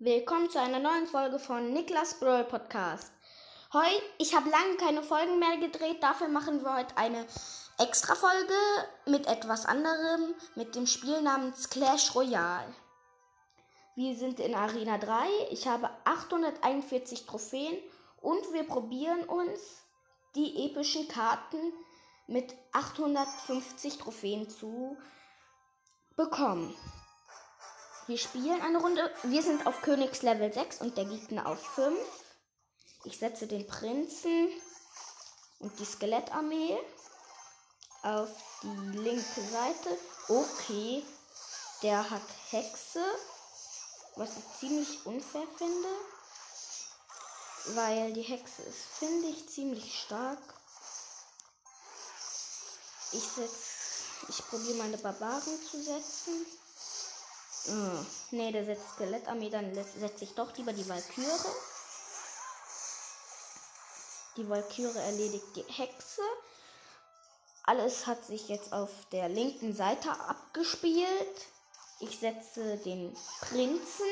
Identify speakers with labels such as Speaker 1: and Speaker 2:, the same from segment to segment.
Speaker 1: Willkommen zu einer neuen Folge von Niklas Brawl Podcast. Heute, ich habe lange keine Folgen mehr gedreht, dafür machen wir heute eine extra Folge mit etwas anderem, mit dem Spiel namens Clash Royale. Wir sind in Arena 3, ich habe 841 Trophäen und wir probieren uns die epischen Karten mit 850 Trophäen zu bekommen. Wir spielen eine Runde. Wir sind auf Königslevel 6 und der Gegner auf 5. Ich setze den Prinzen und die Skelettarmee auf die linke Seite. Okay, der hat Hexe, was ich ziemlich unfair finde, weil die Hexe ist, finde ich, ziemlich stark. Ich setz, ich probiere meine Barbaren zu setzen. Oh, nee, der setzt Skelettarmee, dann setze ich doch lieber die Walküre. Die Walküre erledigt die Hexe. Alles hat sich jetzt auf der linken Seite abgespielt. Ich setze den Prinzen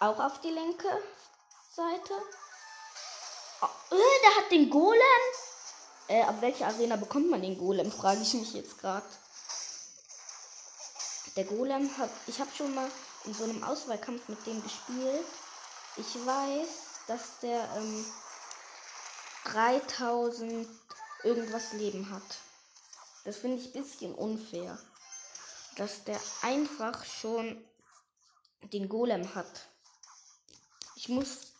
Speaker 1: auch auf die linke Seite. Oh, äh, der hat den Golem. Äh, ab welcher Arena bekommt man den Golem, frage ich mich jetzt gerade. Der Golem hat. Ich habe schon mal in so einem Auswahlkampf mit dem gespielt. Ich weiß, dass der ähm, 3000 irgendwas Leben hat. Das finde ich ein bisschen unfair. Dass der einfach schon den Golem hat. Ich muss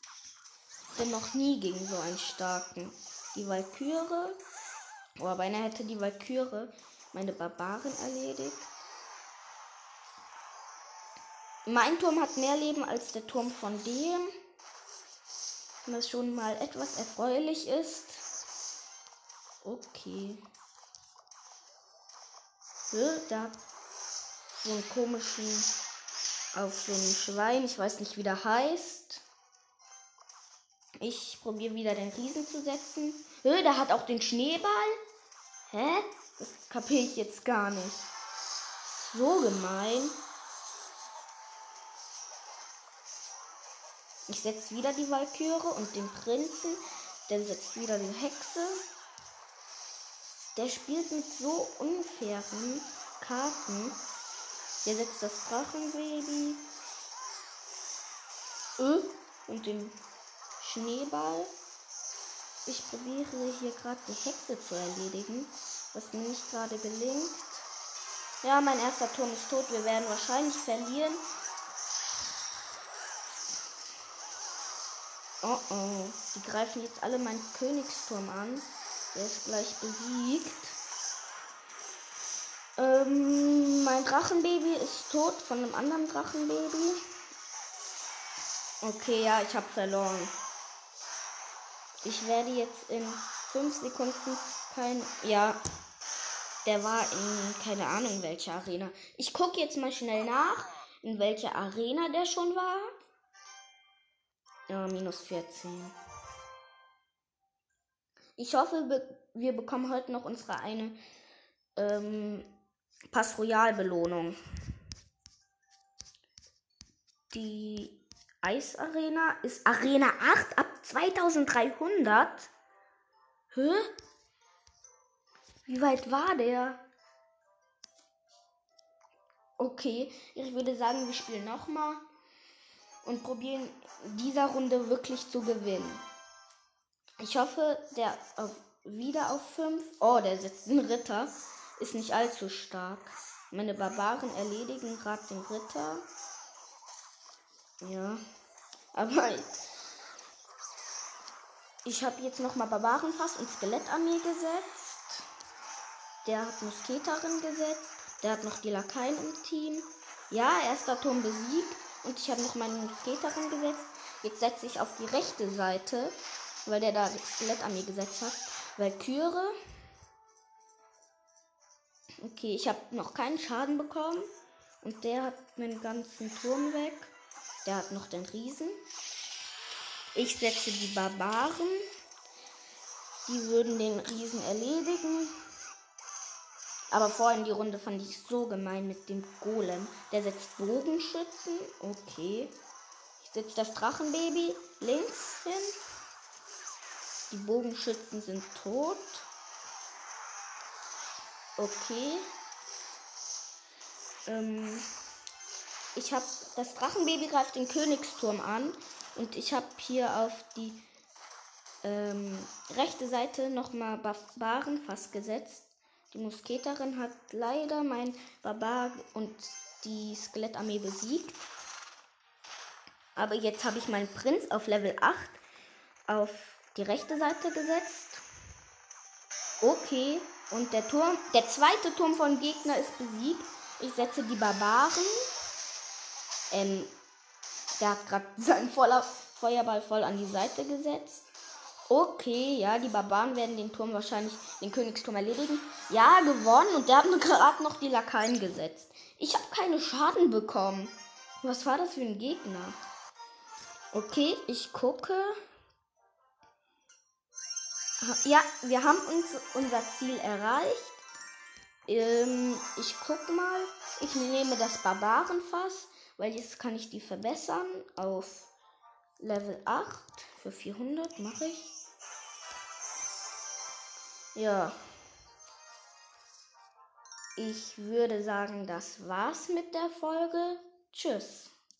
Speaker 1: denn noch nie gegen so einen starken. Die Valkyrie. Oh, beinahe hätte die Valkyrie meine Barbaren erledigt. Mein Turm hat mehr Leben als der Turm von dem. Was schon mal etwas erfreulich ist. Okay. Da hat so einen komischen auf so ein Schwein. Ich weiß nicht, wie der heißt. Ich probiere wieder den Riesen zu setzen. Der hat auch den Schneeball. Hä? Das kapiere ich jetzt gar nicht. So gemein. Ich setze wieder die Walküre und den Prinzen. Der setzt wieder die Hexe. Der spielt mit so unfairen Karten. Der setzt das Drachenbaby. Und den Schneeball. Ich probiere hier gerade die Hexe zu erledigen, was mir nicht gerade gelingt. Ja, mein erster Turm ist tot. Wir werden wahrscheinlich verlieren. Oh oh. Die greifen jetzt alle meinen Königsturm an. Der ist gleich besiegt. Ähm, mein Drachenbaby ist tot von einem anderen Drachenbaby. Okay, ja, ich habe verloren. Ich werde jetzt in 5 Sekunden kein. Ja. Der war in keine Ahnung welche Arena. Ich gucke jetzt mal schnell nach, in welcher Arena der schon war. Ja, minus 14. Ich hoffe, wir bekommen heute noch unsere eine ähm, Pass Royal Belohnung. Die Eisarena ist Arena 8 ab 2300. Hä? Wie weit war der? Okay, ich würde sagen, wir spielen nochmal und probieren dieser Runde wirklich zu gewinnen. Ich hoffe, der auf, wieder auf 5. Oh, der setzt einen Ritter. Ist nicht allzu stark. Meine Barbaren erledigen gerade den Ritter. Ja. Aber ich habe jetzt nochmal Barbarenfass und Skelettarmee gesetzt. Der hat Musketerin gesetzt. Der hat noch die Lakaien im Team. Ja, erster Turm besiegt. Und ich habe noch meine Musketerin gesetzt. Jetzt setze ich auf die rechte Seite, weil der da Skelettarmee gesetzt hat. Valkyrie. Okay, ich habe noch keinen Schaden bekommen. Und der hat meinen ganzen Turm weg. Der hat noch den Riesen. Ich setze die Barbaren. Die würden den Riesen erledigen. Aber vorhin die Runde fand ich so gemein mit dem Golem. Der setzt Bogenschützen. Okay. Ich setze das Drachenbaby links hin. Die Bogenschützen sind tot. Okay. Ähm, ich habe das Drachenbaby greift den Königsturm an und ich habe hier auf die ähm, rechte Seite nochmal Barbarenfass gesetzt. Die Musketerin hat leider mein Barbar und die Skelettarmee besiegt. Aber jetzt habe ich meinen Prinz auf Level 8 auf die rechte Seite gesetzt. Okay. Und der Turm, der zweite Turm von Gegner ist besiegt. Ich setze die Barbaren. Ähm, der hat gerade seinen Feuerball voll an die Seite gesetzt. Okay, ja, die Barbaren werden den Turm wahrscheinlich, den Königsturm erledigen. Ja, gewonnen und der hat mir gerade noch die Lakaien gesetzt. Ich habe keine Schaden bekommen. Was war das für ein Gegner? Okay, ich gucke. Ja, wir haben uns unser Ziel erreicht. Ähm, ich guck mal. Ich nehme das Barbarenfass, weil jetzt kann ich die verbessern auf Level 8 für 400 mache ich. Ja. Ich würde sagen, das war's mit der Folge. Tschüss.